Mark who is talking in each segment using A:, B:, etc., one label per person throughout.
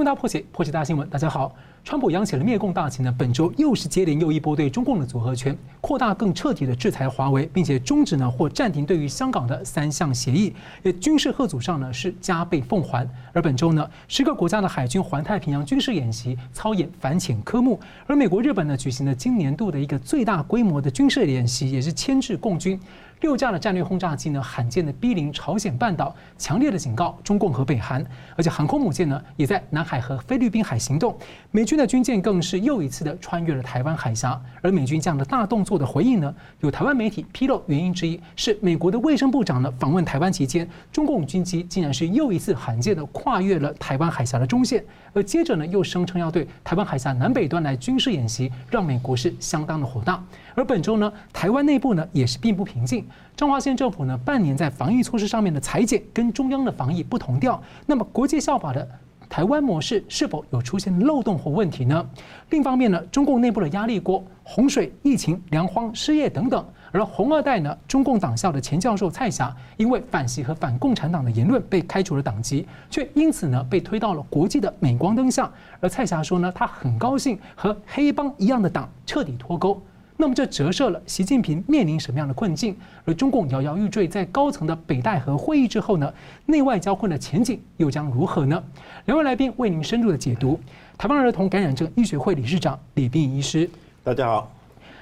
A: 重大破解，破解大新闻。大家好，川普扬起了灭共大旗呢，本周又是接连又一波对中共的组合拳，扩大更彻底的制裁华为，并且终止呢或暂停对于香港的三项协议。也军事贺阻上呢是加倍奉还。而本周呢，十个国家的海军环太平洋军事演习操演反潜科目，而美国、日本呢举行了今年度的一个最大规模的军事演习，也是牵制共军。六架的战略轰炸机呢，罕见的逼临朝鲜半岛，强烈的警告中共和北韩，而且航空母舰呢，也在南海和菲律宾海行动。美军的军舰更是又一次的穿越了台湾海峡。而美军这样的大动作的回应呢，有台湾媒体披露，原因之一是美国的卫生部长呢访问台湾期间，中共军机竟然是又一次罕见的跨越了台湾海峡的中线，而接着呢又声称要对台湾海峡南北端来军事演习，让美国是相当的火大。而本周呢，台湾内部呢也是并不平静。彰化县政府呢，半年在防疫措施上面的裁剪跟中央的防疫不同调。那么国际效法的台湾模式是否有出现漏洞或问题呢？另一方面呢，中共内部的压力锅、洪水、疫情、粮荒、失业等等。而红二代呢，中共党校的前教授蔡霞，因为反习和反共产党的言论被开除了党籍，却因此呢被推到了国际的镁光灯下。而蔡霞说呢，他很高兴和黑帮一样的党彻底脱钩。那么这折射了习近平面临什么样的困境？而中共摇摇欲坠，在高层的北戴河会议之后呢，内外交困的前景又将如何呢？两位来宾为您深入的解读。台湾儿童感染症医学会理事长李斌医师，
B: 大家好；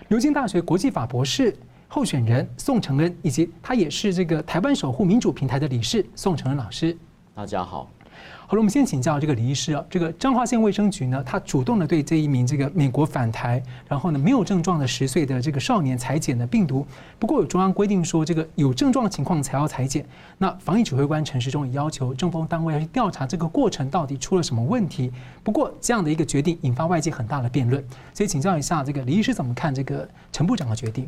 A: 牛津大学国际法博士候选人宋承恩，以及他也是这个台湾守护民主平台的理事宋承恩老师，
C: 大家好。
A: 好了，我们先请教这个李医师啊，这个彰化县卫生局呢，他主动的对这一名这个美国返台，然后呢没有症状的十岁的这个少年裁剪的病毒。不过有中央规定说，这个有症状的情况才要裁剪。那防疫指挥官陈时中也要求政风单位要去调查这个过程到底出了什么问题。不过这样的一个决定引发外界很大的辩论，所以请教一下这个李医师怎么看这个陈部长的决定？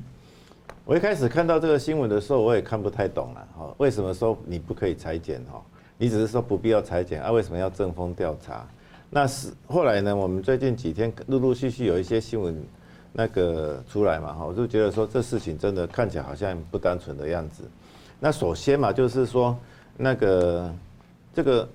B: 我一开始看到这个新闻的时候，我也看不太懂了哈，为什么说你不可以裁剪哈？你只是说不必要裁剪啊？为什么要正风调查？那是后来呢？我们最近几天陆陆续续有一些新闻那个出来嘛，哈，我就觉得说这事情真的看起来好像不单纯的样子。那首先嘛，就是说那个这个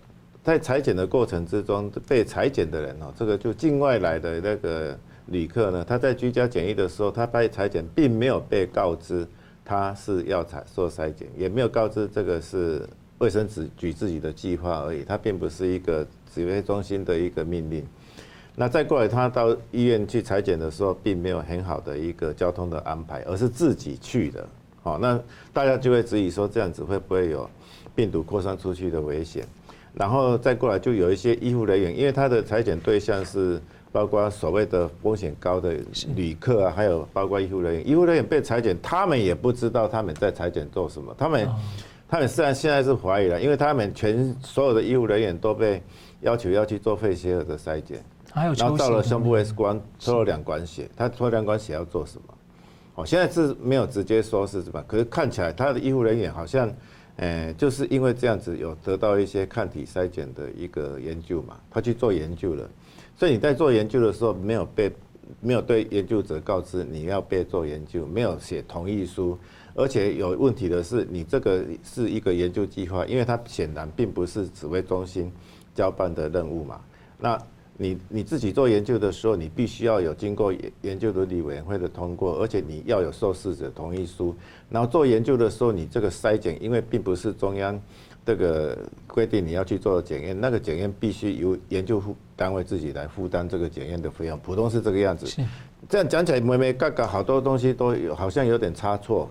B: 在裁剪的过程之中被裁剪的人哦，这个就境外来的那个旅客呢，他在居家检疫的时候，他被裁剪并没有被告知他是要采做筛检，也没有告知这个是。卫生局自己的计划而已，它并不是一个指挥中心的一个命令。那再过来，他到医院去采检的时候，并没有很好的一个交通的安排，而是自己去的。好，那大家就会质疑说，这样子会不会有病毒扩散出去的危险？然后再过来，就有一些医护人员，因为他的采检对象是包括所谓的风险高的旅客啊，还有包括医护人员。医护人员被采检，他们也不知道他们在采检做什么，他们。他们虽然现在是怀疑了，因为他们全所有的医护人员都被要求要去做肺结核的筛检，
A: 还有
B: 然后到了胸部 X 光抽了两管血，他抽两管血要做什么？哦，现在是没有直接说是什么，可是看起来他的医护人员好像，呃，就是因为这样子有得到一些抗体筛检的一个研究嘛，他去做研究了，所以你在做研究的时候没有被没有对研究者告知你要被做研究，没有写同意书。而且有问题的是，你这个是一个研究计划，因为它显然并不是指挥中心交办的任务嘛。那你你自己做研究的时候，你必须要有经过研研究伦理委员会的通过，而且你要有受试者同意书。然后做研究的时候，你这个筛检，因为并不是中央这个规定你要去做检验，那个检验必须由研究单位自己来负担这个检验的费用，普通是这个样子。这样讲起来，没没嘎嘎，好多东西都有，好像有点差错。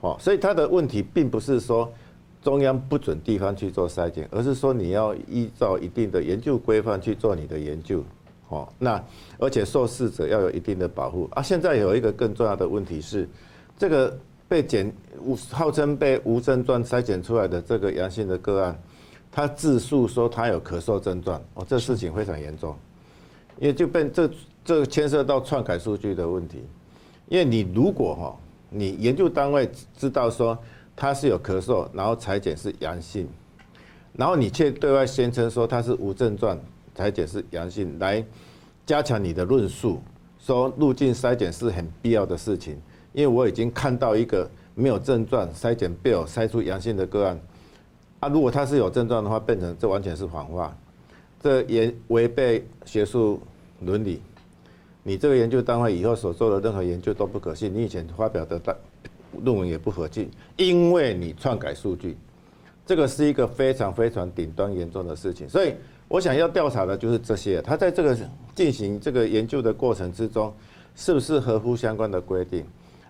B: 哦，所以他的问题并不是说中央不准地方去做筛检，而是说你要依照一定的研究规范去做你的研究。哦，那而且受试者要有一定的保护啊。现在有一个更重要的问题是，这个被检无号称被无症状筛检出来的这个阳性的个案，他自述说他有咳嗽症状，哦，这事情非常严重，因为就被这这牵涉到篡改数据的问题，因为你如果哈。你研究单位知道说他是有咳嗽，然后采检是阳性，然后你却对外宣称说他是无症状，采检是阳性，来加强你的论述，说入境筛检是很必要的事情，因为我已经看到一个没有症状筛检被我筛出阳性的个案，啊，如果他是有症状的话，变成这完全是谎话，这也违背学术伦理。你这个研究单位以后所做的任何研究都不可信，你以前发表的论文也不可信，因为你篡改数据，这个是一个非常非常顶端严重的事情。所以我想要调查的就是这些，他在这个进行这个研究的过程之中，是不是合乎相关的规定，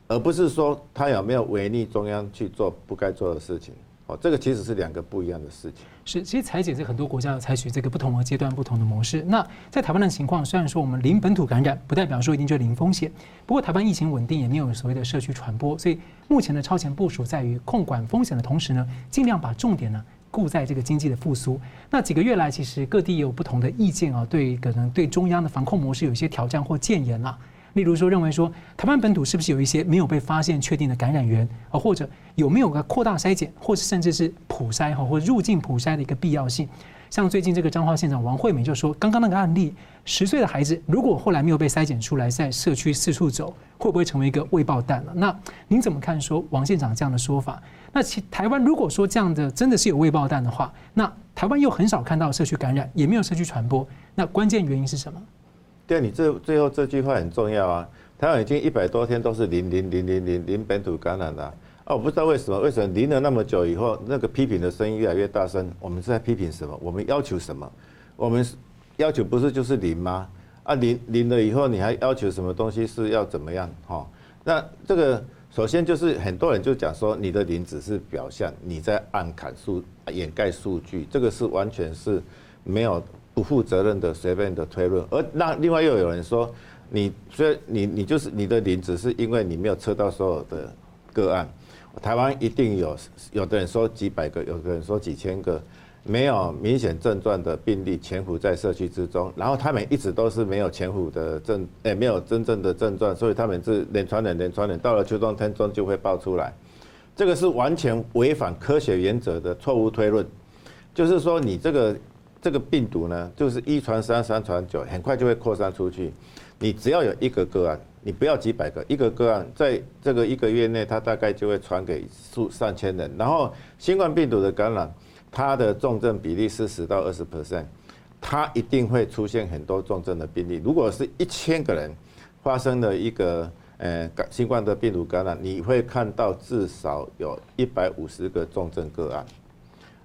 B: 而不是说他有没有违逆中央去做不该做的事情。哦，这个其实是两个不一样的事情。
A: 是，其实采检是很多国家要采取这个不同的阶段、不同的模式。那在台湾的情况，虽然说我们零本土感染，不代表说一定就零风险。不过台湾疫情稳定，也没有所谓的社区传播，所以目前的超前部署在于控管风险的同时呢，尽量把重点呢顾在这个经济的复苏。那几个月来，其实各地也有不同的意见啊，对可能对中央的防控模式有一些挑战或建言啊。例如说，认为说台湾本土是不是有一些没有被发现确定的感染源啊，或者有没有个扩大筛检，或是甚至是普筛哈，或入境普筛的一个必要性？像最近这个彰化县长王惠美就说，刚刚那个案例，十岁的孩子如果后来没有被筛检出来，在社区四处走，会不会成为一个未爆弹了？那您怎么看说王县长这样的说法？那其台湾如果说这样的真的是有未爆弹的话，那台湾又很少看到社区感染，也没有社区传播，那关键原因是什么？
B: 对，你这最后这句话很重要啊！台湾已经一百多天都是零零零零零零本土感染了啊！我不知道为什么，为什么零了那么久以后，那个批评的声音越来越大声？我们是在批评什么？我们要求什么？我们要求不是就是零吗？啊，零零了以后，你还要求什么东西是要怎么样？哈，那这个首先就是很多人就讲说，你的零只是表象，你在暗砍数掩盖数据，这个是完全是没有。不负责任的随便的推论，而那另外又有人说，你虽然你你就是你的零，只是因为你没有测到所有的个案。台湾一定有，有的人说几百个，有的人说几千个没有明显症状的病例潜伏在社区之中，然后他们一直都是没有潜伏的症，诶，没有真正的症状，所以他们是连传染连传染，到了秋冬天中就会爆出来。这个是完全违反科学原则的错误推论，就是说你这个。这个病毒呢，就是一传三，三传九，很快就会扩散出去。你只要有一个个案，你不要几百个，一个个案，在这个一个月内，它大概就会传给数上千人。然后新冠病毒的感染，它的重症比例是十到二十 percent，它一定会出现很多重症的病例。如果是一千个人发生了一个呃感新冠的病毒感染，你会看到至少有一百五十个重症个案。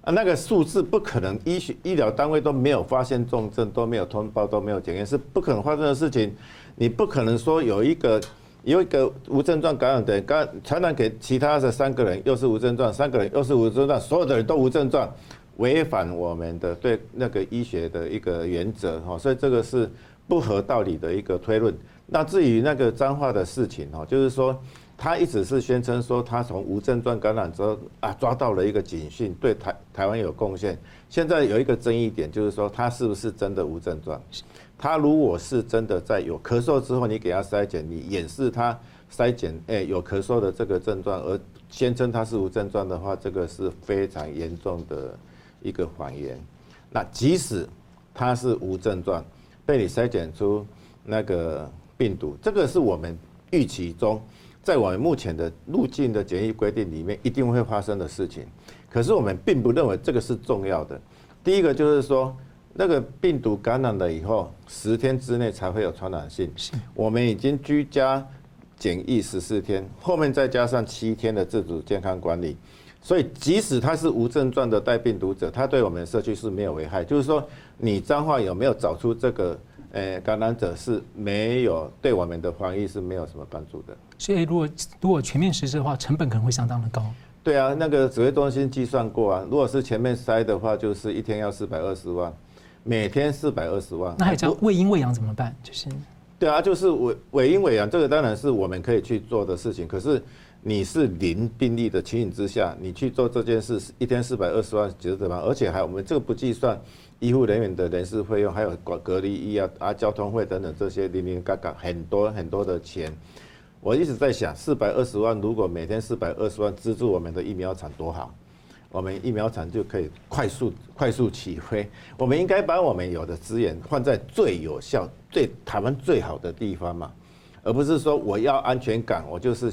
B: 啊，那个数字不可能，医学医疗单位都没有发现重症，都没有通报，都没有检验，是不可能发生的事情。你不可能说有一个有一个无症状感染的人，感传染给其他的三个人，又是无症状，三个人又是无症状，所有的人都无症状，违反我们的对那个医学的一个原则哈，所以这个是不合道理的一个推论。那至于那个脏话的事情哈，就是说。他一直是宣称说，他从无症状感染之后啊，抓到了一个警讯，对台台湾有贡献。现在有一个争议点，就是说他是不是真的无症状？他如果是真的在有咳嗽之后，你给他筛检，你掩饰他筛检，哎，有咳嗽的这个症状，而宣称他是无症状的话，这个是非常严重的一个谎言。那即使他是无症状，被你筛检出那个病毒，这个是我们预期中。在我们目前的入境的检疫规定里面，一定会发生的事情。可是我们并不认为这个是重要的。第一个就是说，那个病毒感染了以后，十天之内才会有传染性。我们已经居家检疫十四天，后面再加上七天的自主健康管理，所以即使他是无症状的带病毒者，他对我们的社区是没有危害。就是说，你彰化有没有找出这个？诶，感染者是没有对我们的防疫是没有什么帮助的。
A: 所以，如果如果全面实施的话，成本可能会相当的高。
B: 对啊，那个指挥中心计算过啊，如果是全面筛的话，就是一天要四百二十万，每天四百二十万。
A: 那还叫喂鹰喂阳怎么办？就是。
B: 对啊，就是尾尾阴尾阳，这个当然是我们可以去做的事情。可是你是零病例的情形之下，你去做这件事，一天四百二十万，值得吗？而且还我们这个不计算。医护人员的人事费用，还有隔隔离医啊啊交通费等等这些零零嘎嘎很多很多的钱，我一直在想，四百二十万如果每天四百二十万资助我们的疫苗厂多好，我们疫苗厂就可以快速快速起飞。我们应该把我们有的资源放在最有效、对台湾最好的地方嘛，而不是说我要安全感，我就是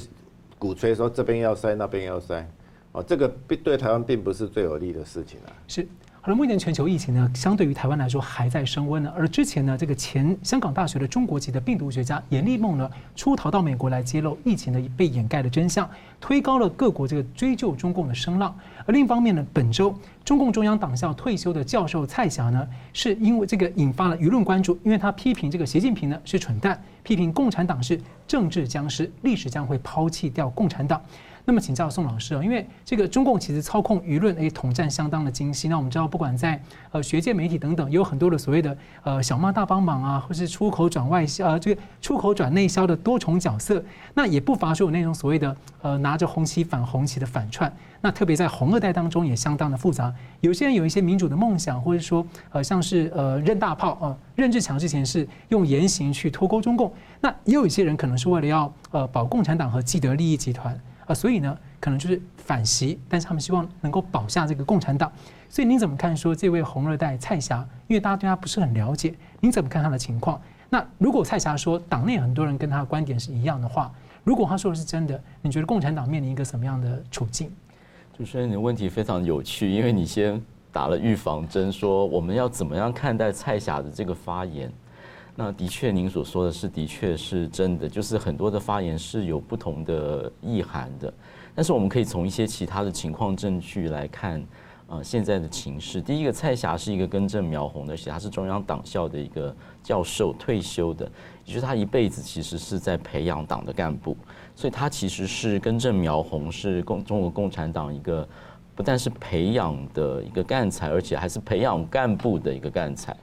B: 鼓吹说这边要塞那边要塞，哦，这个并对台湾并不是最有利的事情啊。
A: 是。好了，目前全球疫情呢，相对于台湾来说还在升温呢。而之前呢，这个前香港大学的中国籍的病毒学家严立孟呢，出逃到美国来揭露疫情的被掩盖的真相，推高了各国这个追究中共的声浪。而另一方面呢，本周中共中央党校退休的教授蔡霞呢，是因为这个引发了舆论关注，因为他批评这个习近平呢是蠢蛋，批评共产党是政治僵尸，历史将会抛弃掉共产党。那么请教宋老师啊，因为这个中共其实操控舆论诶，统战相当的精细。那我们知道，不管在呃学界、媒体等等，也有很多的所谓的呃小妈大帮忙啊，或是出口转外销呃这个出口转内销的多重角色。那也不乏说有那种所谓的呃拿着红旗反红旗的反串。那特别在红二代当中也相当的复杂。有些人有一些民主的梦想，或者说呃像是呃任大炮啊，任志强之前是用言行去脱钩中共。那也有一些人可能是为了要呃保共产党和既得利益集团。啊，所以呢，可能就是反袭，但是他们希望能够保下这个共产党。所以您怎么看说这位红二代蔡霞？因为大家对他不是很了解，您怎么看他的情况？那如果蔡霞说党内很多人跟他的观点是一样的话，如果他说的是真的，你觉得共产党面临一个什么样的处境？
C: 主持人，你的问题非常有趣，因为你先打了预防针，说我们要怎么样看待蔡霞的这个发言。那的确，您所说的是的确是真的，就是很多的发言是有不同的意涵的。但是我们可以从一些其他的情况证据来看，呃，现在的情势。第一个，蔡霞是一个根正苗红的，而且他是中央党校的一个教授退休的，也就是他一辈子其实是在培养党的干部，所以他其实是根正苗红，是共中国共产党一个不但是培养的一个干才，而且还是培养干部的一个干才。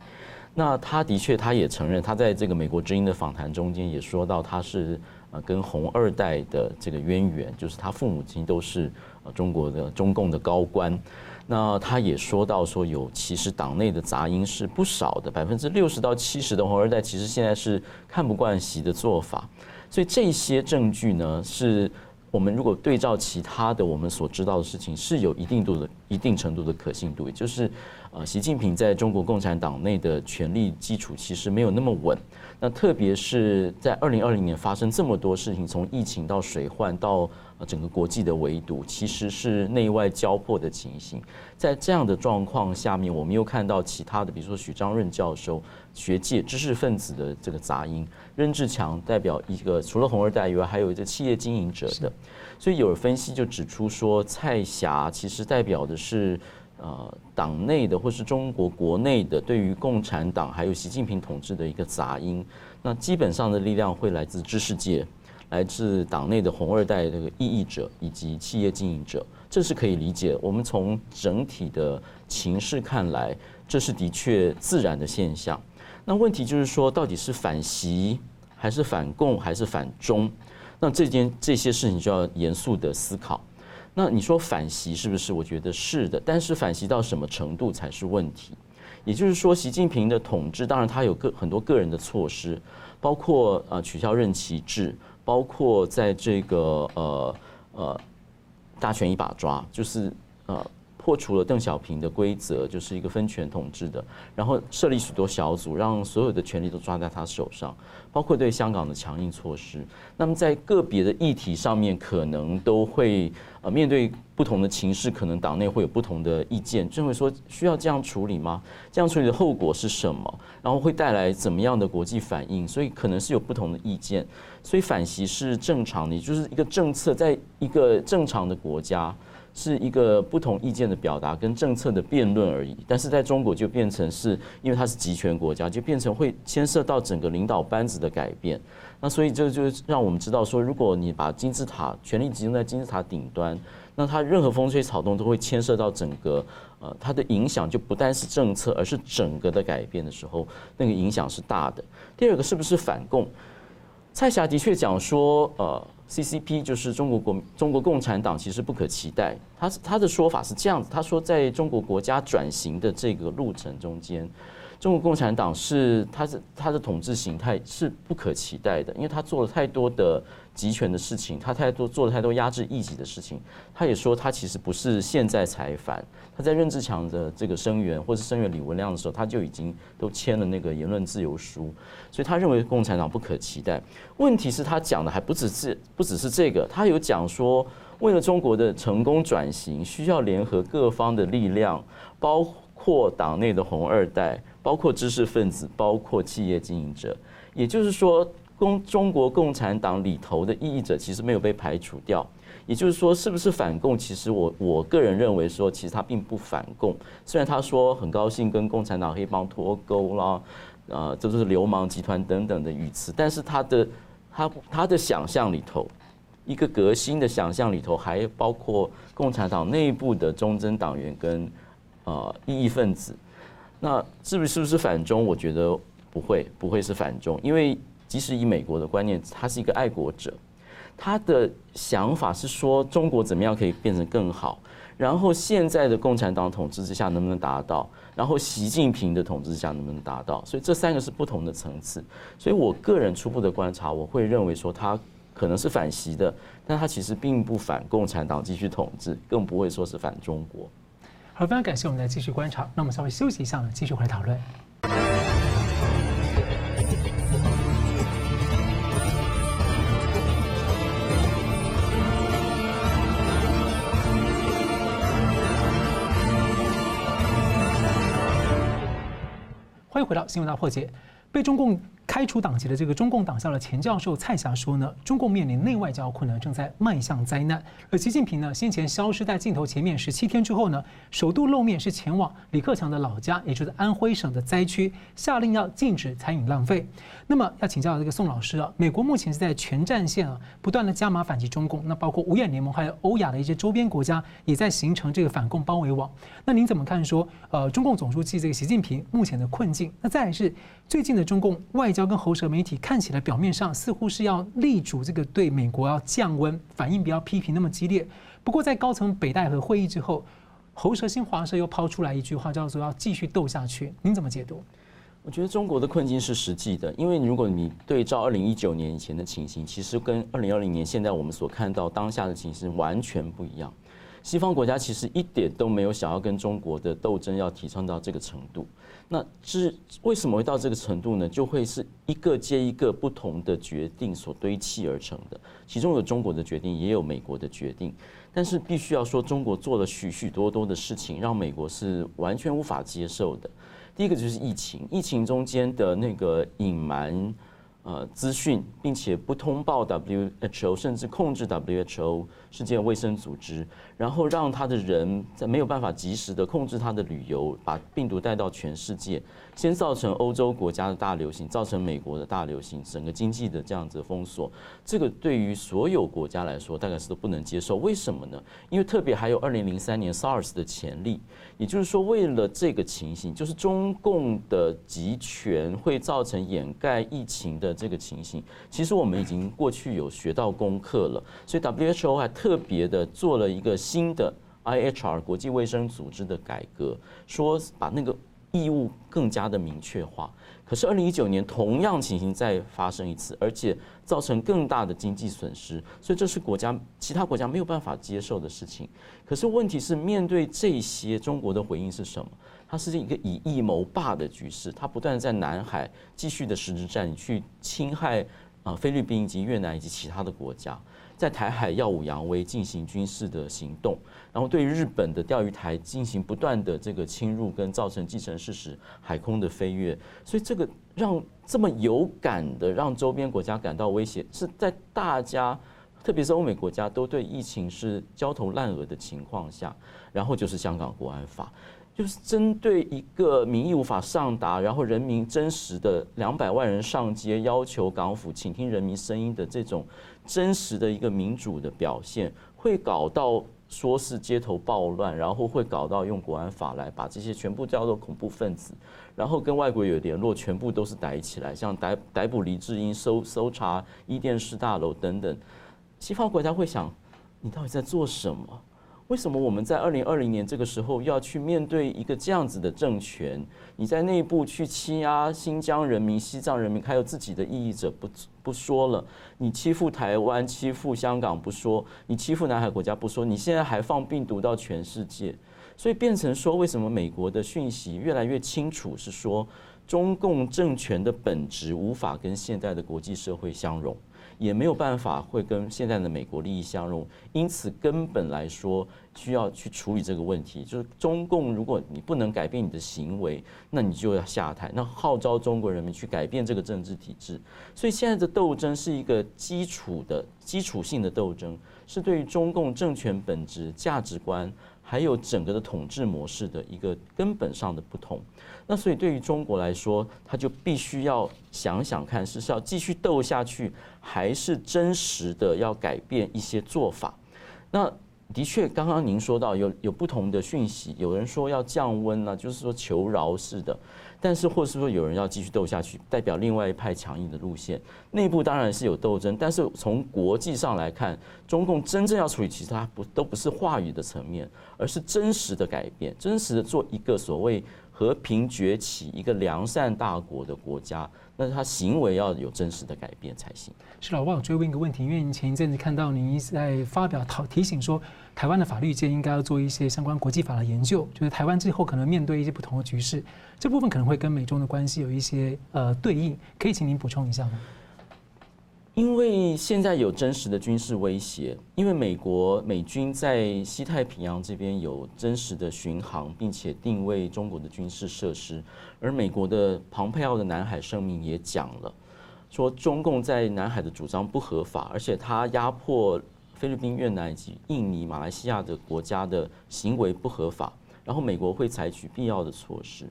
C: 那他的确，他也承认，他在这个美国之音的访谈中间也说到，他是呃跟红二代的这个渊源，就是他父母亲都是呃中国的中共的高官。那他也说到说，有其实党内的杂音是不少的，百分之六十到七十的红二代其实现在是看不惯习的做法。所以这些证据呢，是我们如果对照其他的我们所知道的事情，是有一定度的一定程度的可信度，也就是。呃，习近平在中国共产党内的权力基础其实没有那么稳。那特别是在二零二零年发生这么多事情，从疫情到水患到整个国际的围堵，其实是内外交迫的情形。在这样的状况下面，我们又看到其他的，比如说许章润教授、学界知识分子的这个杂音，任志强代表一个除了红二代以外，还有一个企业经营者的。所以有分析就指出说，蔡霞其实代表的是。呃，党内的或是中国国内的对于共产党还有习近平统治的一个杂音，那基本上的力量会来自知识界，来自党内的红二代这个异议者以及企业经营者，这是可以理解。我们从整体的情势看来，这是的确自然的现象。那问题就是说，到底是反习还是反共还是反中？那这件这些事情就要严肃的思考。那你说反袭是不是？我觉得是的，但是反袭到什么程度才是问题？也就是说，习近平的统治，当然他有个很多个人的措施，包括呃取消任期制，包括在这个呃呃大权一把抓，就是呃。破除了邓小平的规则，就是一个分权统治的，然后设立许多小组，让所有的权力都抓在他手上，包括对香港的强硬措施。那么在个别的议题上面，可能都会呃面对不同的情势，可能党内会有不同的意见，就会说需要这样处理吗？这样处理的后果是什么？然后会带来怎么样的国际反应？所以可能是有不同的意见。所以反袭是正常的，就是一个政策，在一个正常的国家。是一个不同意见的表达跟政策的辩论而已，但是在中国就变成是因为它是集权国家，就变成会牵涉到整个领导班子的改变。那所以这就让我们知道说，如果你把金字塔权力集中在金字塔顶端，那它任何风吹草动都会牵涉到整个呃它的影响，就不单是政策，而是整个的改变的时候，那个影响是大的。第二个是不是反共？蔡霞的确讲说，呃。CCP 就是中国国中国共产党，其实不可期待。他他的说法是这样子，他说在中国国家转型的这个路程中间，中国共产党是他是他的统治形态是不可期待的，因为他做了太多的。集权的事情，他太多做了太多压制异己的事情。他也说，他其实不是现在才反，他在任志强的这个声援或是声援李文亮的时候，他就已经都签了那个言论自由书。所以他认为共产党不可期待。问题是，他讲的还不只是不只是这个，他有讲说，为了中国的成功转型，需要联合各方的力量，包括党内的红二代，包括知识分子，包括企业经营者。也就是说，共中国共产党里头的异议者其实没有被排除掉。也就是说，是不是反共？其实我我个人认为说，其实他并不反共。虽然他说很高兴跟共产党黑帮脱钩啦，啊，这都是流氓集团等等的语词，但是他的他他的想象里头，一个革新的想象里头，还包括共产党内部的忠贞党员跟呃异议分子。那是不是不是反中？我觉得不会，不会是反中，因为即使以美国的观念，他是一个爱国者。他的想法是说，中国怎么样可以变成更好？然后现在的共产党统治之下能不能达到？然后习近平的统治之下能不能达到？所以这三个是不同的层次。所以我个人初步的观察，我会认为说他可能是反习的，但他其实并不反共产党继续统治，更不会说是反中国。
A: 好，非常感谢我们来继续观察。那我们稍微休息一下呢，继续回来讨论。欢迎回到新闻大破解，被中共。开除党籍的这个中共党校的前教授蔡霞说呢，中共面临内外交困难，正在迈向灾难。而习近平呢，先前消失在镜头前面十七天之后呢，首度露面是前往李克强的老家，也就是安徽省的灾区，下令要禁止餐饮浪费。那么要请教这个宋老师啊，美国目前是在全战线啊，不断的加码反击中共，那包括五眼联盟还有欧亚的一些周边国家也在形成这个反共包围网。那您怎么看说，呃，中共总书记这个习近平目前的困境？那再是最近的中共外交。要跟喉舌媒体看起来表面上似乎是要力主这个对美国要降温，反应不要批评那么激烈。不过在高层北戴河会议之后，喉舌新华社又抛出来一句话，叫做要继续斗下去。您怎么解读？
C: 我觉得中国的困境是实际的，因为如果你对照二零一九年以前的情形，其实跟二零二零年现在我们所看到当下的情形完全不一样。西方国家其实一点都没有想要跟中国的斗争要提倡到这个程度。那是为什么会到这个程度呢？就会是一个接一个不同的决定所堆砌而成的，其中有中国的决定，也有美国的决定。但是必须要说，中国做了许许多多的事情，让美国是完全无法接受的。第一个就是疫情，疫情中间的那个隐瞒。呃，资讯，并且不通报 WHO，甚至控制 WHO 世界卫生组织，然后让他的人在没有办法及时的控制他的旅游，把病毒带到全世界，先造成欧洲国家的大流行，造成美国的大流行，整个经济的这样子封锁，这个对于所有国家来说，大概是都不能接受。为什么呢？因为特别还有二零零三年 SARS 的前例，也就是说，为了这个情形，就是中共的集权会造成掩盖疫情的。这个情形，其实我们已经过去有学到功课了，所以 WHO 还特别的做了一个新的 IHR 国际卫生组织的改革，说把那个义务更加的明确化。可是二零一九年同样情形再发生一次，而且造成更大的经济损失，所以这是国家其他国家没有办法接受的事情。可是问题是，面对这些，中国的回应是什么？它是一个以夷谋霸的局势，它不断在南海继续的实质战去侵害啊菲律宾以及越南以及其他的国家，在台海耀武扬威进行军事的行动，然后对于日本的钓鱼台进行不断的这个侵入跟造成既成事实海空的飞跃，所以这个让这么有感的让周边国家感到威胁，是在大家特别是欧美国家都对疫情是焦头烂额的情况下，然后就是香港国安法。就是针对一个民意无法上达，然后人民真实的两百万人上街要求港府倾听人民声音的这种真实的一个民主的表现，会搞到说是街头暴乱，然后会搞到用国安法来把这些全部叫做恐怖分子，然后跟外国有联络，全部都是逮起来，像逮逮捕黎智英、搜搜查伊甸式大楼等等，西方国家会想，你到底在做什么？为什么我们在二零二零年这个时候要去面对一个这样子的政权？你在内部去欺压新疆人民、西藏人民，还有自己的异议者不不说了，你欺负台湾、欺负香港不说，你欺负南海国家不说，你现在还放病毒到全世界，所以变成说，为什么美国的讯息越来越清楚？是说。中共政权的本质无法跟现在的国际社会相容。也没有办法会跟现在的美国利益相容，因此根本来说需要去处理这个问题。就是中共，如果你不能改变你的行为，那你就要下台。那号召中国人民去改变这个政治体制。所以现在的斗争是一个基础的、基础性的斗争，是对于中共政权本质、价值观。还有整个的统治模式的一个根本上的不同，那所以对于中国来说，他就必须要想想看，是是要继续斗下去，还是真实的要改变一些做法？那的确，刚刚您说到有有不同的讯息，有人说要降温呢，就是说求饶似的。但是，或是说有人要继续斗下去，代表另外一派强硬的路线。内部当然是有斗争，但是从国际上来看，中共真正要处理，其实它不都不是话语的层面，而是真实的改变，真实的做一个所谓和平崛起、一个良善大国的国家。那他行为要有真实的改变才行。
A: 是老王，追问一个问题，因为你前一阵子看到您在发表讨提醒说，台湾的法律界应该要做一些相关国际法的研究，就是台湾之后可能面对一些不同的局势，这部分可能会跟美中的关系有一些呃对应，可以请您补充一下吗？
C: 因为现在有真实的军事威胁，因为美国美军在西太平洋这边有真实的巡航，并且定位中国的军事设施，而美国的庞佩奥的南海声明也讲了，说中共在南海的主张不合法，而且他压迫菲律宾、越南以及印尼、马来西亚的国家的行为不合法，然后美国会采取必要的措施。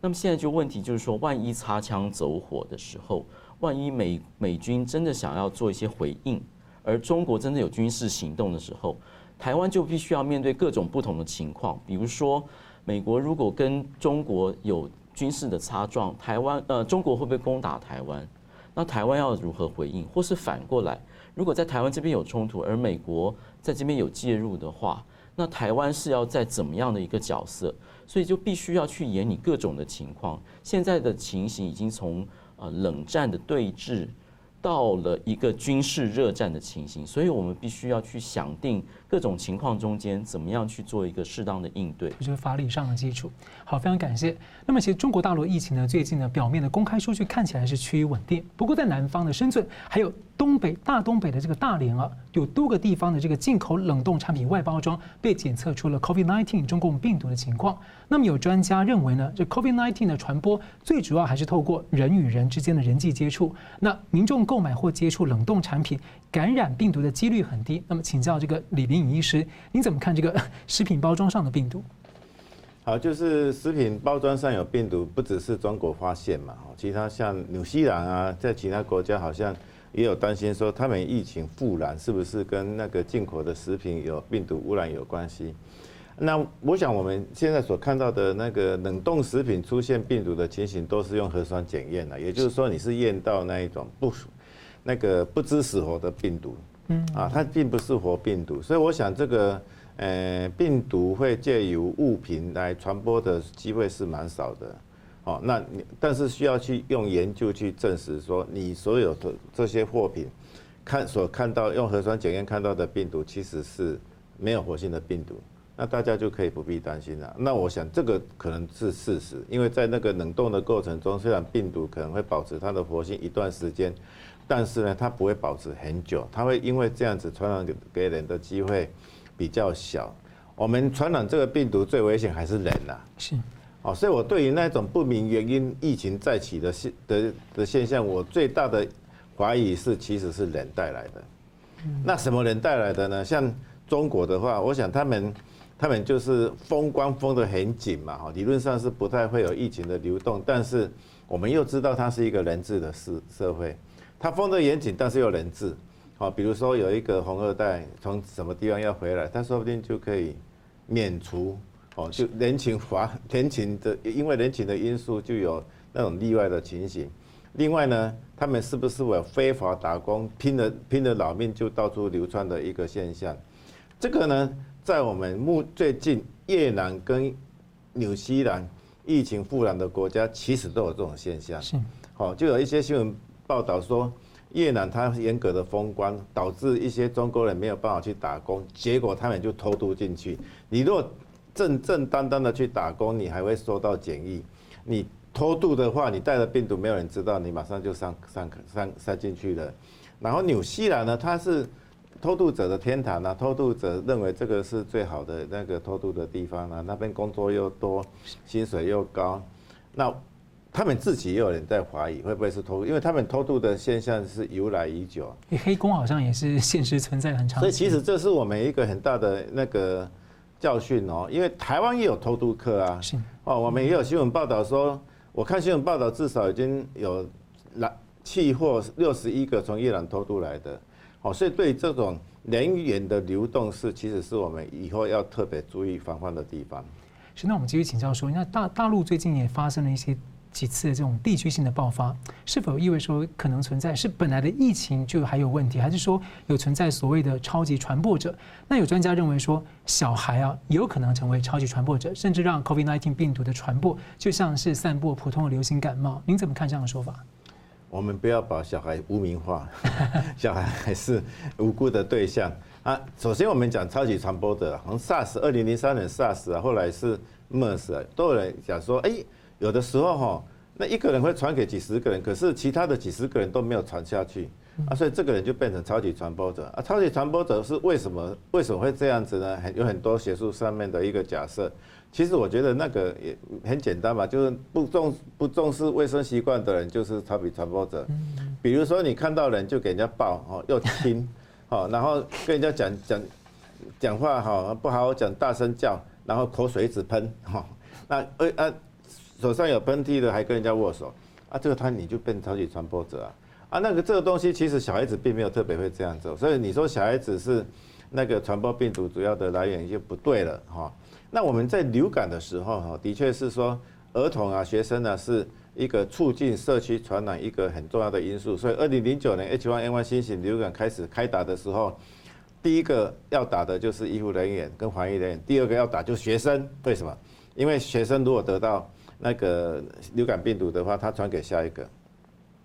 C: 那么现在就问题就是说，万一擦枪走火的时候。万一美美军真的想要做一些回应，而中国真的有军事行动的时候，台湾就必须要面对各种不同的情况。比如说，美国如果跟中国有军事的擦撞，台湾呃，中国会不会攻打台湾？那台湾要如何回应？或是反过来，如果在台湾这边有冲突，而美国在这边有介入的话，那台湾是要在怎么样的一个角色？所以就必须要去演你各种的情况。现在的情形已经从。呃，冷战的对峙到了一个军事热战的情形，所以我们必须要去想定各种情况中间怎么样去做一个适当的应对，
A: 就是法理上的基础。好，非常感谢。那么，其实中国大陆疫情呢，最近呢，表面的公开数据看起来是趋于稳定，不过在南方的深圳还有。东北大东北的这个大连啊，有多个地方的这个进口冷冻产品外包装被检测出了 COVID-19 中共病毒的情况。那么有专家认为呢，这 COVID-19 的传播最主要还是透过人与人之间的人际接触。那民众购买或接触冷冻产品，感染病毒的几率很低。那么请教这个李秉颖医师，您怎么看这个 食品包装上的病毒？
B: 好，就是食品包装上有病毒，不只是中国发现嘛，其他像纽西兰啊，在其他国家好像。也有担心说，他们疫情复燃是不是跟那个进口的食品有病毒污染有关系？那我想我们现在所看到的那个冷冻食品出现病毒的情形，都是用核酸检验的，也就是说你是验到那一种不那个不知死活的病毒，嗯啊，它并不是活病毒，所以我想这个呃病毒会借由物品来传播的机会是蛮少的。哦，那你但是需要去用研究去证实说，你所有的这些货品看所看到用核酸检验看到的病毒，其实是没有活性的病毒，那大家就可以不必担心了。那我想这个可能是事实，因为在那个冷冻的过程中，虽然病毒可能会保持它的活性一段时间，但是呢，它不会保持很久，它会因为这样子传染给给人的机会比较小。我们传染这个病毒最危险还是人呐、啊。是。哦，所以我对于那种不明原因疫情再起的现的的现象，我最大的怀疑是其实是人带来的。那什么人带来的呢？像中国的话，我想他们他们就是封关封得很紧嘛，哈，理论上是不太会有疫情的流动，但是我们又知道它是一个人治的社社会，它封得严谨，但是又人治。好，比如说有一个红二代从什么地方要回来，他说不定就可以免除。哦，就人情法，人情的，因为人情的因素，就有那种例外的情形。另外呢，他们是不是有非法打工，拼了拼了老命就到处流窜的一个现象？这个呢，在我们目最近越南跟纽西兰疫情复燃的国家，其实都有这种现象。是，好，就有一些新闻报道说，越南它严格的封关，导致一些中国人没有办法去打工，结果他们就偷渡进去。你若正正当当的去打工，你还会受到检疫；你偷渡的话，你带了病毒，没有人知道，你马上就上上上塞进去了。然后纽西兰呢，它是偷渡者的天堂啊，偷渡者认为这个是最好的那个偷渡的地方啊，那边工作又多，薪水又高。那他们自己也有人在怀疑会不会是偷渡，因为他们偷渡的现象是由来已久。
A: 黑工好像也是现实存在很长。
B: 所以其实这是我们一个很大的那个教训哦，因为台湾也有偷渡客啊，是哦，我们也有新闻报道说。我看新闻报道，至少已经有来气货六十一个从越南偷渡来的，哦，所以对这种人员的流动是，其实是我们以后要特别注意防范的地方。
A: 是，那我们继续请教说，那大大陆最近也发生了一些。几次这种地区性的爆发，是否意味说可能存在是本来的疫情就还有问题，还是说有存在所谓的超级传播者？那有专家认为说，小孩啊有可能成为超级传播者，甚至让 COVID-19 病毒的传播就像是散播普通的流行感冒。您怎么看这样的说法？
B: 我们不要把小孩污名化，小孩还是无辜的对象啊。首先，我们讲超级传播者，从 SARS 二零零三年 SARS 啊，后来是 MERS 啊，都有人讲说，哎。有的时候哈，那一个人会传给几十个人，可是其他的几十个人都没有传下去啊，所以这个人就变成超级传播者啊。超级传播者是为什么？为什么会这样子呢？很有很多学术上面的一个假设。其实我觉得那个也很简单嘛，就是不重不重视卫生习惯的人就是超级传播者。比如说你看到人就给人家抱哦，又亲哦，然后跟人家讲讲讲话哈，不好好讲，大声叫，然后口水一直喷哈，那呃呃。手上有喷嚏的还跟人家握手，啊，这个他你就变超级传播者啊，啊，那个这个东西其实小孩子并没有特别会这样做，所以你说小孩子是那个传播病毒主要的来源就不对了哈。那我们在流感的时候哈，的确是说儿童啊、学生啊是一个促进社区传染一个很重要的因素，所以二零零九年 H1N1 新型流感开始开打的时候，第一个要打的就是医护人员跟防疫人员，第二个要打就是学生，为什么？因为学生如果得到那个流感病毒的话，他传给下一个，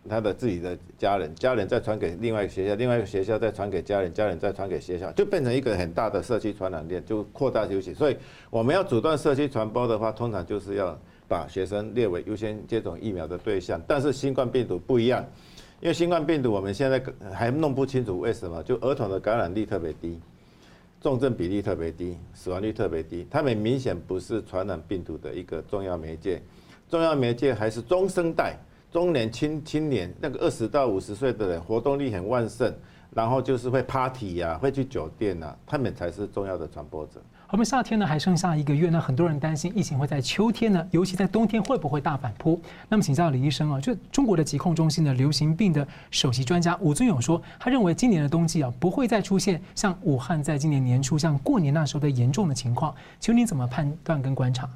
B: 他的自己的家人，家人再传给另外一个学校，另外一个学校再传给家人，家人再传给学校，就变成一个很大的社区传染链，就扩大流行。所以我们要阻断社区传播的话，通常就是要把学生列为优先接种疫苗的对象。但是新冠病毒不一样，因为新冠病毒我们现在还弄不清楚为什么，就儿童的感染力特别低。重症比例特别低，死亡率特别低，他们明显不是传染病毒的一个重要媒介，重要媒介还是中生代、中年青青年，那个二十到五十岁的人，活动力很旺盛，然后就是会 party 呀、啊，会去酒店呐、啊，他们才是重要的传播者。
A: 我们夏天呢还剩下一个月，那很多人担心疫情会在秋天呢，尤其在冬天会不会大反扑？那么请教李医生啊，就中国的疾控中心的流行病的首席专家吴尊勇说，他认为今年的冬季啊不会再出现像武汉在今年年初像过年那时候的严重的情况。请问你怎么判断跟观察？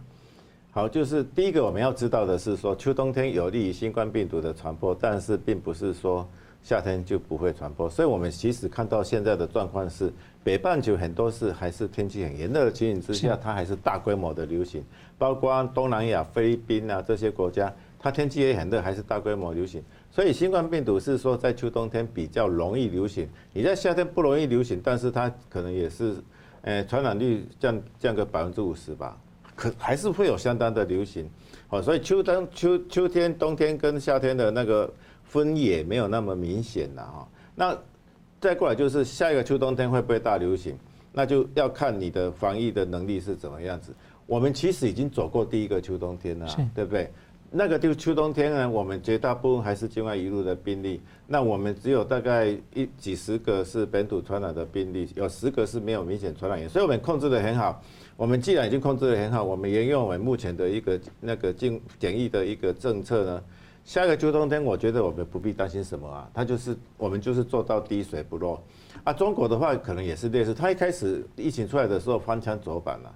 B: 好，就是第一个我们要知道的是说，秋冬天有利于新冠病毒的传播，但是并不是说。夏天就不会传播，所以我们其实看到现在的状况是，北半球很多是还是天气很炎热的情形之下，它还是大规模的流行，包括东南亚、菲律宾啊这些国家，它天气也很热，还是大规模流行。所以新冠病毒是说在秋冬天比较容易流行，你在夏天不容易流行，但是它可能也是，呃，传染率降降个百分之五十吧，可还是会有相当的流行。好，所以秋冬秋秋天、冬天跟夏天的那个。分野没有那么明显了哈，那再过来就是下一个秋冬天会不会大流行，那就要看你的防疫的能力是怎么样子。我们其实已经走过第一个秋冬天了，对不对？那个就秋冬天呢，我们绝大部分还是境外一路的病例，那我们只有大概一几十个是本土传染的病例，有十个是没有明显传染源，所以我们控制的很好。我们既然已经控制的很好，我们沿用我们目前的一个那个进检疫的一个政策呢。下一个秋冬天，我觉得我们不必担心什么啊，它就是我们就是做到滴水不漏啊。中国的话可能也是类似，它一开始疫情出来的时候翻墙走板了，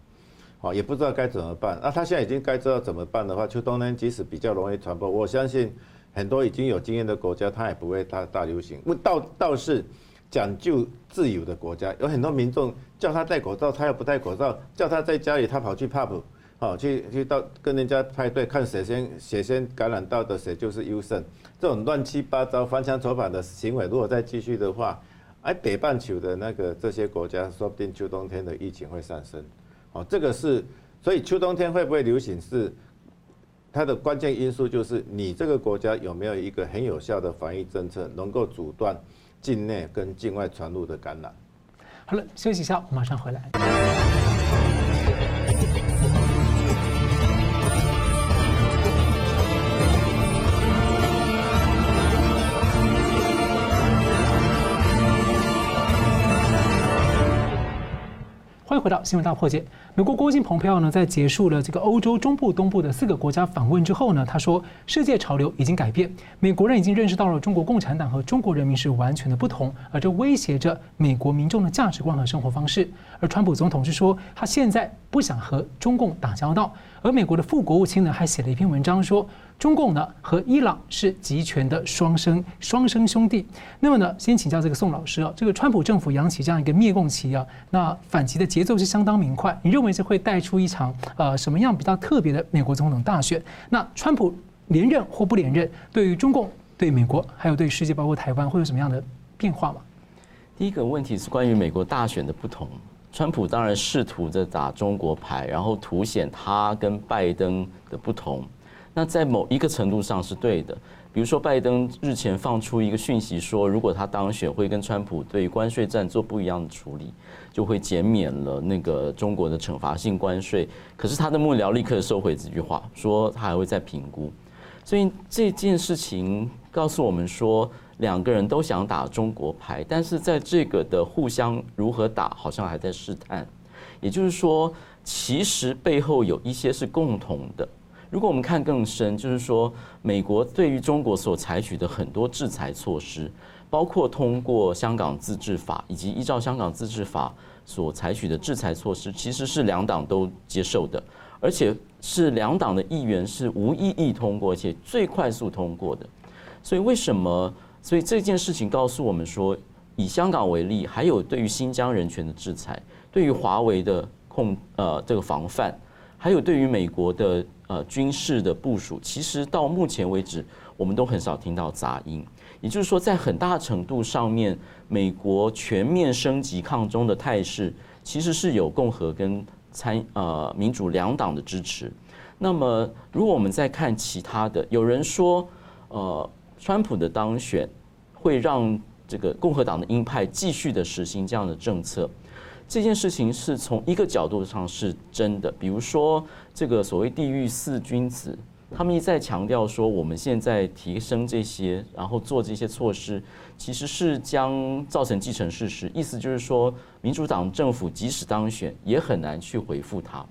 B: 好，也不知道该怎么办。那他现在已经该知道怎么办的话，秋冬天即使比较容易传播，我相信很多已经有经验的国家，它也不会大大流行。倒倒是讲究自由的国家，有很多民众叫他戴口罩，他又不戴口罩；叫他在家里，他跑去 pub。好，去去到跟人家派对，看谁先谁先感染到的谁就是优胜。这种乱七八糟、翻墙走板的行为，如果再继续的话，哎，北半球的那个这些国家，说不定秋冬天的疫情会上升。好，这个是，所以秋冬天会不会流行是它的关键因素就是你这个国家有没有一个很有效的防疫政策，能够阻断境内跟境外传入的感染。
A: 好了，休息一下，我马上回来。欢迎回到新闻大破解。美国国务卿蓬佩奥呢，在结束了这个欧洲中部、东部的四个国家访问之后呢，他说，世界潮流已经改变，美国人已经认识到了中国共产党和中国人民是完全的不同，而这威胁着美国民众的价值观和生活方式。而川普总统是说，他现在不想和中共打交道。而美国的副国务卿呢，还写了一篇文章说，中共呢和伊朗是集权的双生双生兄弟。那么呢，先请教这个宋老师啊，这个川普政府扬起这样一个灭共旗啊，那反击的节奏是相当明快。你认为这会带出一场呃什么样比较特别的美国总统大选？那川普连任或不连任，对于中共、对美国还有对世界，包括台湾，会有什么样的变化吗？
C: 第一个问题是关于美国大选的不同。川普当然试图着打中国牌，然后凸显他跟拜登的不同。那在某一个程度上是对的。比如说，拜登日前放出一个讯息说，如果他当选，会跟川普对关税战做不一样的处理，就会减免了那个中国的惩罚性关税。可是他的幕僚立刻收回这句话，说他还会再评估。所以这件事情告诉我们说，两个人都想打中国牌，但是在这个的互相如何打，好像还在试探。也就是说，其实背后有一些是共同的。如果我们看更深，就是说，美国对于中国所采取的很多制裁措施，包括通过香港自治法以及依照香港自治法所采取的制裁措施，其实是两党都接受的，而且是两党的议员是无异议通过，且最快速通过的。所以为什么？所以这件事情告诉我们说，以香港为例，还有对于新疆人权的制裁，对于华为的控呃这个防范，还有对于美国的呃军事的部署，其实到目前为止，我们都很少听到杂音。也就是说，在很大程度上面，美国全面升级抗中的态势，其实是有共和跟参呃民主两党的支持。那么，如果我们再看其他的，有人说，呃。川普的当选会让这个共和党的鹰派继续的实行这样的政策，这件事情是从一个角度上是真的。比如说，这个所谓“地狱四君子”，他们一再强调说，我们现在提升这些，然后做这些措施，其实是将造成既成事实。意思就是说，民主党政府即使当选，也很难去回复他。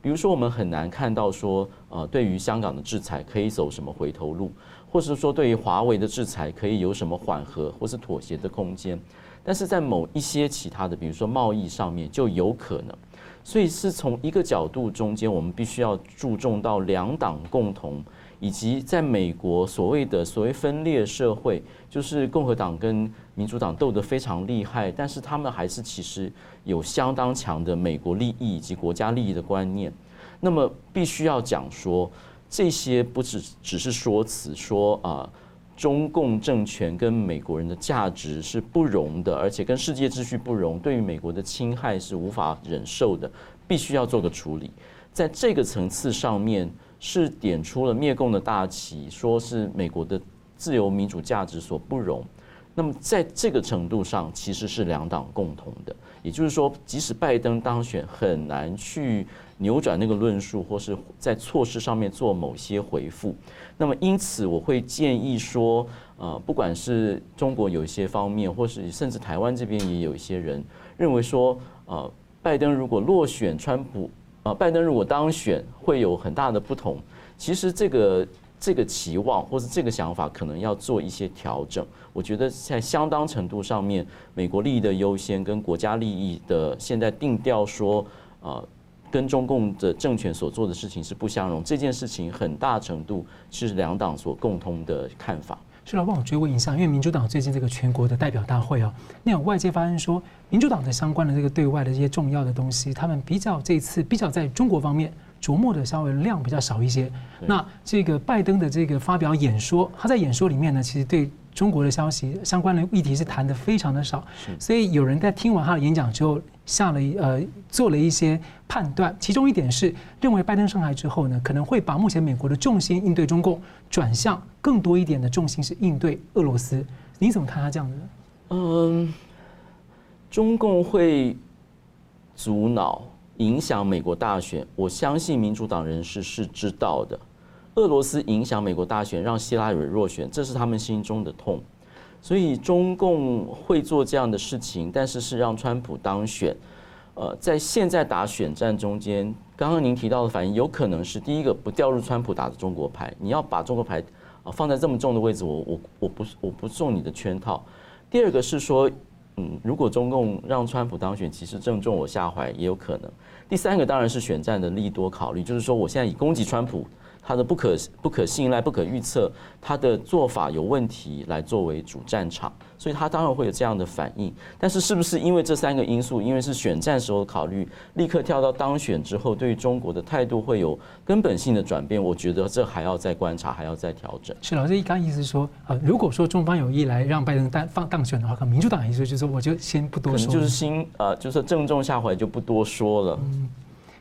C: 比如说，我们很难看到说，呃，对于香港的制裁可以走什么回头路。或是说，对于华为的制裁可以有什么缓和或是妥协的空间，但是在某一些其他的，比如说贸易上面就有可能。所以是从一个角度中间，我们必须要注重到两党共同，以及在美国所谓的所谓分裂社会，就是共和党跟民主党斗得非常厉害，但是他们还是其实有相当强的美国利益以及国家利益的观念。那么必须要讲说。这些不只只是说辞，说啊，中共政权跟美国人的价值是不容的，而且跟世界秩序不容，对于美国的侵害是无法忍受的，必须要做个处理。在这个层次上面，是点出了灭共的大旗，说是美国的自由民主价值所不容。那么在这个程度上，其实是两党共同的，也就是说，即使拜登当选，很难去。扭转那个论述，或是在措施上面做某些回复。那么，因此我会建议说，呃，不管是中国有一些方面，或是甚至台湾这边也有一些人认为说，呃，拜登如果落选，川普，呃，拜登如果当选，会有很大的不同。其实这个这个期望或是这个想法，可能要做一些调整。我觉得在相当程度上面，美国利益的优先跟国家利益的现在定调说，呃。跟中共的政权所做的事情是不相容，这件事情很大程度是两党所共通的看法。
A: 是了，帮我追问一下，因为民主党最近这个全国的代表大会啊，那有外界发现说，民主党的相关的这个对外的这些重要的东西，他们比较这次比较在中国方面琢磨的稍微量比较少一些。那这个拜登的这个发表演说，他在演说里面呢，其实对中国的消息相关的议题是谈的非常的少，所以有人在听完他的演讲之后。下了呃做了一些判断，其中一点是认为拜登上台之后呢，可能会把目前美国的重心应对中共转向更多一点的重心是应对俄罗斯。你怎么看他这样的？
C: 嗯，中共会阻挠影响美国大选，我相信民主党人士是知道的。俄罗斯影响美国大选，让希拉蕊落选，这是他们心中的痛。所以中共会做这样的事情，但是是让川普当选。呃，在现在打选战中间，刚刚您提到的反应，有可能是第一个不掉入川普打的中国牌。你要把中国牌啊放在这么重的位置，我我我不我不中你的圈套。第二个是说，嗯，如果中共让川普当选，其实正中我下怀，也有可能。第三个当然是选战的利多考虑，就是说我现在以攻击川普。他的不可不可信赖、不可预测，他的做法有问题，来作为主战场，所以他当然会有这样的反应。但是，是不是因为这三个因素，因为是选战时候考虑，立刻跳到当选之后，对于中国的态度会有根本性的转变？我觉得这还要再观察，还要再调整。
A: 是老师，一刚意思是说，呃，如果说中方有意来让拜登当放当选的话，可能民主党意思，就是我就先不多说，
C: 就是心呃，就是正中下怀，就不多说了。嗯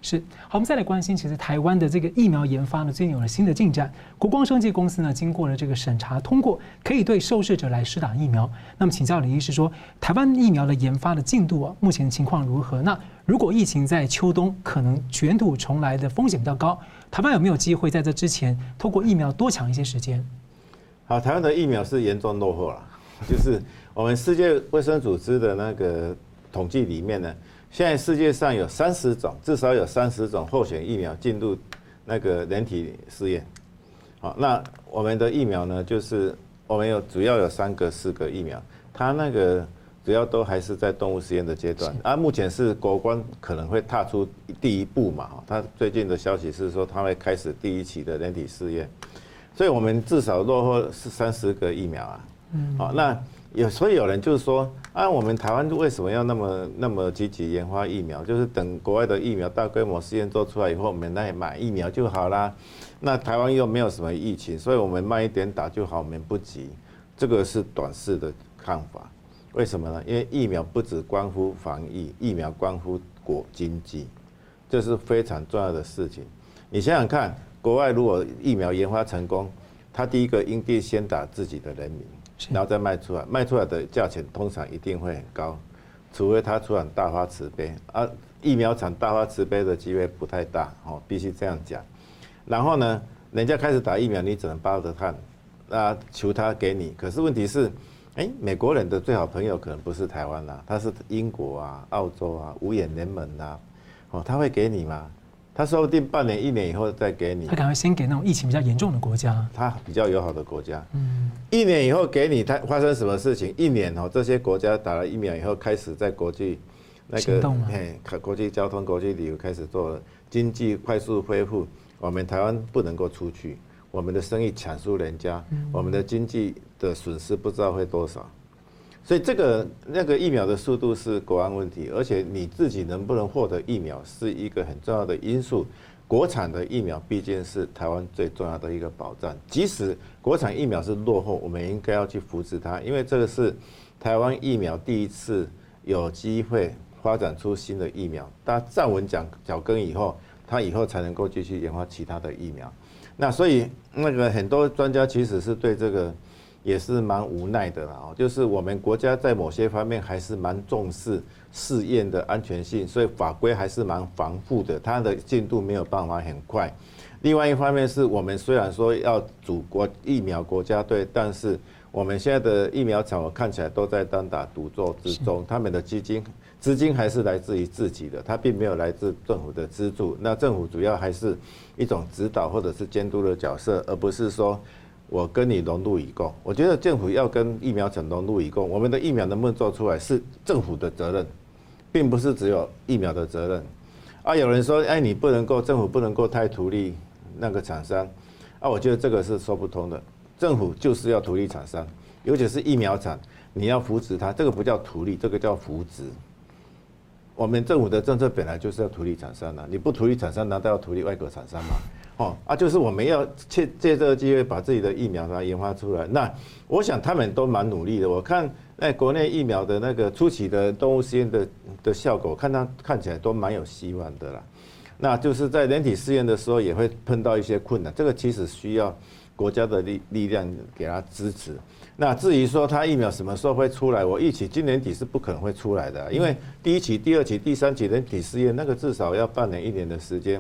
A: 是好，我们再来关心，其实台湾的这个疫苗研发呢，最近有了新的进展。国光生技公司呢，经过了这个审查通过，可以对受试者来施打疫苗。那么请教李医师说，台湾疫苗的研发的进度啊，目前情况如何？那如果疫情在秋冬可能卷土重来的风险比较高，台湾有没有机会在这之前透过疫苗多抢一些时间？
B: 好，台湾的疫苗是严重落后了，就是我们世界卫生组织的那个统计里面呢。现在世界上有三十种，至少有三十种候选疫苗进入那个人体试验。好，那我们的疫苗呢？就是我们有主要有三个、四个疫苗，它那个主要都还是在动物实验的阶段。啊，目前是国光可能会踏出第一步嘛？它最近的消息是说，它会开始第一期的人体试验，所以我们至少落后是三十个疫苗啊。嗯，好，那。有，所以有人就是说，啊，我们台湾为什么要那么那么积极研发疫苗？就是等国外的疫苗大规模试验做出来以后，我们来买疫苗就好啦。那台湾又没有什么疫情，所以我们慢一点打就好，我们不急。这个是短视的看法。为什么呢？因为疫苗不只关乎防疫，疫苗关乎国经济，这是非常重要的事情。你想想看，国外如果疫苗研发成功，他第一个应该先打自己的人民。然后再卖出来，卖出来的价钱通常一定会很高，除非他出很大发慈悲啊。疫苗厂大发慈悲的机会不太大哦，必须这样讲。然后呢，人家开始打疫苗，你只能抱着看，啊，求他给你。可是问题是，哎，美国人的最好朋友可能不是台湾啦，他是英国啊、澳洲啊、五眼联盟啊，哦，他会给你吗？他说不定半年、一年以后再给你。
A: 他赶快先给那种疫情比较严重的国家，
B: 他比较友好的国家。嗯，一年以后给你，他发生什么事情？一年哦，这些国家打了疫苗以后，开始在国际那个嘿，国际交通、国际旅游开始做了，经济快速恢复。我们台湾不能够出去，我们的生意抢输人家，我们的经济的损失不知道会多少。所以这个那个疫苗的速度是国安问题，而且你自己能不能获得疫苗是一个很重要的因素。国产的疫苗毕竟是台湾最重要的一个保障，即使国产疫苗是落后，我们应该要去扶持它，因为这个是台湾疫苗第一次有机会发展出新的疫苗，它站稳脚脚跟以后，它以后才能够继续研发其他的疫苗。那所以那个很多专家其实是对这个。也是蛮无奈的啦，哦，就是我们国家在某些方面还是蛮重视试验的安全性，所以法规还是蛮防护的，它的进度没有办法很快。另外一方面是我们虽然说要祖国疫苗国家队，但是我们现在的疫苗厂我看起来都在单打独斗之中，他们的基金资金还是来自于自己的，它并没有来自政府的资助。那政府主要还是一种指导或者是监督的角色，而不是说。我跟你荣辱与共，我觉得政府要跟疫苗厂荣辱与共。我们的疫苗能不能做出来是政府的责任，并不是只有疫苗的责任。啊，有人说，哎，你不能够，政府不能够太图利那个厂商。啊，我觉得这个是说不通的。政府就是要图利厂商，尤其是疫苗厂，你要扶持它，这个不叫图利，这个叫扶植。我们政府的政策本来就是要图利厂商的，你不图利厂商，难道要图利外国厂商吗？哦啊，就是我们要借借这个机会把自己的疫苗它研发出来。那我想他们都蛮努力的。我看那国内疫苗的那个初期的动物实验的的效果，看它看起来都蛮有希望的啦。那就是在人体试验的时候也会碰到一些困难，这个其实需要国家的力力量给它支持。那至于说它疫苗什么时候会出来，我预期今年底是不可能会出来的，因为第一期、第二期、第三期人体试验那个至少要半年、一年的时间。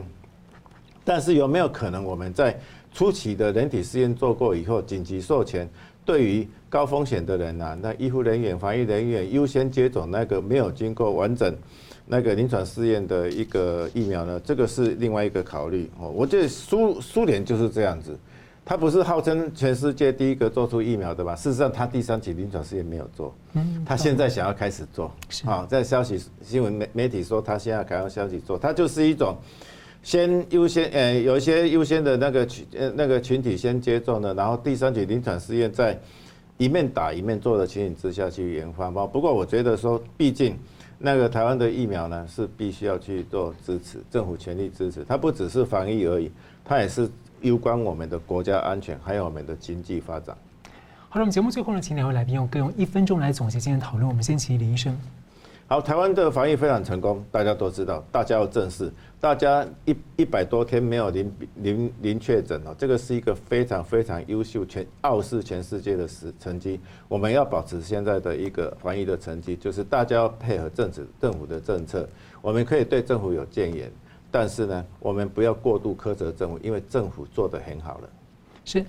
B: 但是有没有可能我们在初期的人体试验做过以后，紧急授权，对于高风险的人啊，那医护人员、防疫人员优先接种那个没有经过完整。那个临床试验的一个疫苗呢，这个是另外一个考虑哦。我觉得苏苏联就是这样子，他不是号称全世界第一个做出疫苗的吧？事实上，他第三期临床试验没有做，他现在想要开始做。啊，在消息新闻媒媒体说他现在开放消息做，他就是一种先优先，呃，有一些优先的那个群呃那个群体先接种的，然后第三期临床试验在一面打一面做的情形之下去研发嘛。不过我觉得说，毕竟。那个台湾的疫苗呢，是必须要去做支持，政府全力支持。它不只是防疫而已，它也是攸关我们的国家安全，还有我们的经济发展。
A: 好了，我们节目最后呢，请两位来宾用各用一分钟来总结今天讨论。我们先请林医生。
B: 好，台湾的防疫非常成功，大家都知道，大家要正视。大家一一百多天没有零零零确诊哦，这个是一个非常非常优秀、全傲视全世界的成成绩。我们要保持现在的一个防疫的成绩，就是大家要配合政治政府的政策。我们可以对政府有建言，但是呢，我们不要过度苛责政府，因为政府做得很好了。
A: 是。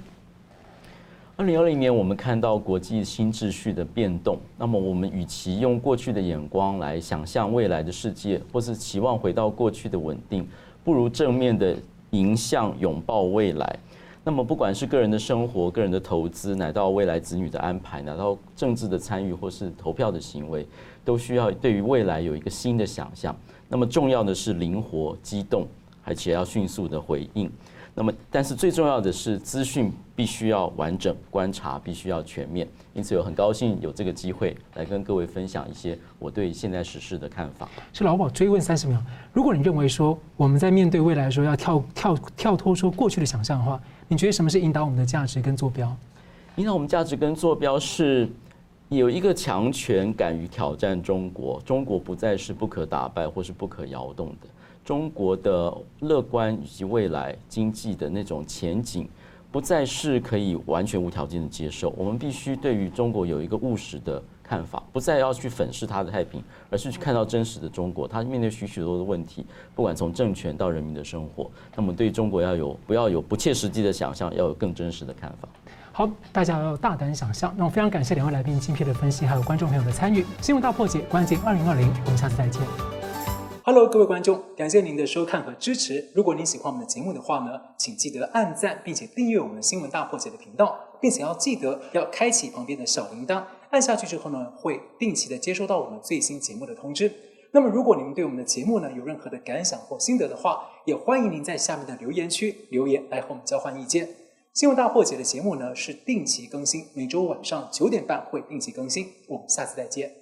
C: 二零二零年，我们看到国际新秩序的变动。那么，我们与其用过去的眼光来想象未来的世界，或是期望回到过去的稳定，不如正面的迎向拥抱未来。那么，不管是个人的生活、个人的投资，乃到未来子女的安排，乃到政治的参与或是投票的行为，都需要对于未来有一个新的想象。那么，重要的是灵活、机动，而且要迅速的回应。那么，但是最重要的是，资讯必须要完整，观察必须要全面。因此，我很高兴有这个机会来跟各位分享一些我对现在时事的看法。
A: 是老鴇追问三十秒，如果你认为说我们在面对未来的时候要跳跳跳脱说过去的想象的话，你觉得什么是引导我们的价值跟坐标？
C: 引导我们价值跟坐标是有一个强权敢于挑战中国，中国不再是不可打败或是不可摇动的。中国的乐观以及未来经济的那种前景，不再是可以完全无条件的接受。我们必须对于中国有一个务实的看法，不再要去粉饰它的太平，而是去看到真实的中国。它面对许许多多的问题，不管从政权到人民的生活，那么对中国要有不要有不切实际的想象，要有更真实的看法。
A: 好，大家要大胆想象。那我非常感谢两位来宾精辟的分析，还有观众朋友的参与。新闻大破解，关键二零二零，我们下次再见。Hello，各位观众，感谢您的收看和支持。如果您喜欢我们的节目的话呢，请记得按赞，并且订阅我们的新闻大破解的频道，并且要记得要开启旁边的小铃铛，按下去之后呢，会定期的接收到我们最新节目的通知。那么，如果您对我们的节目呢有任何的感想或心得的话，也欢迎您在下面的留言区留言来和我们交换意见。新闻大破解的节目呢是定期更新，每周晚上九点半会定期更新。我们下次再见。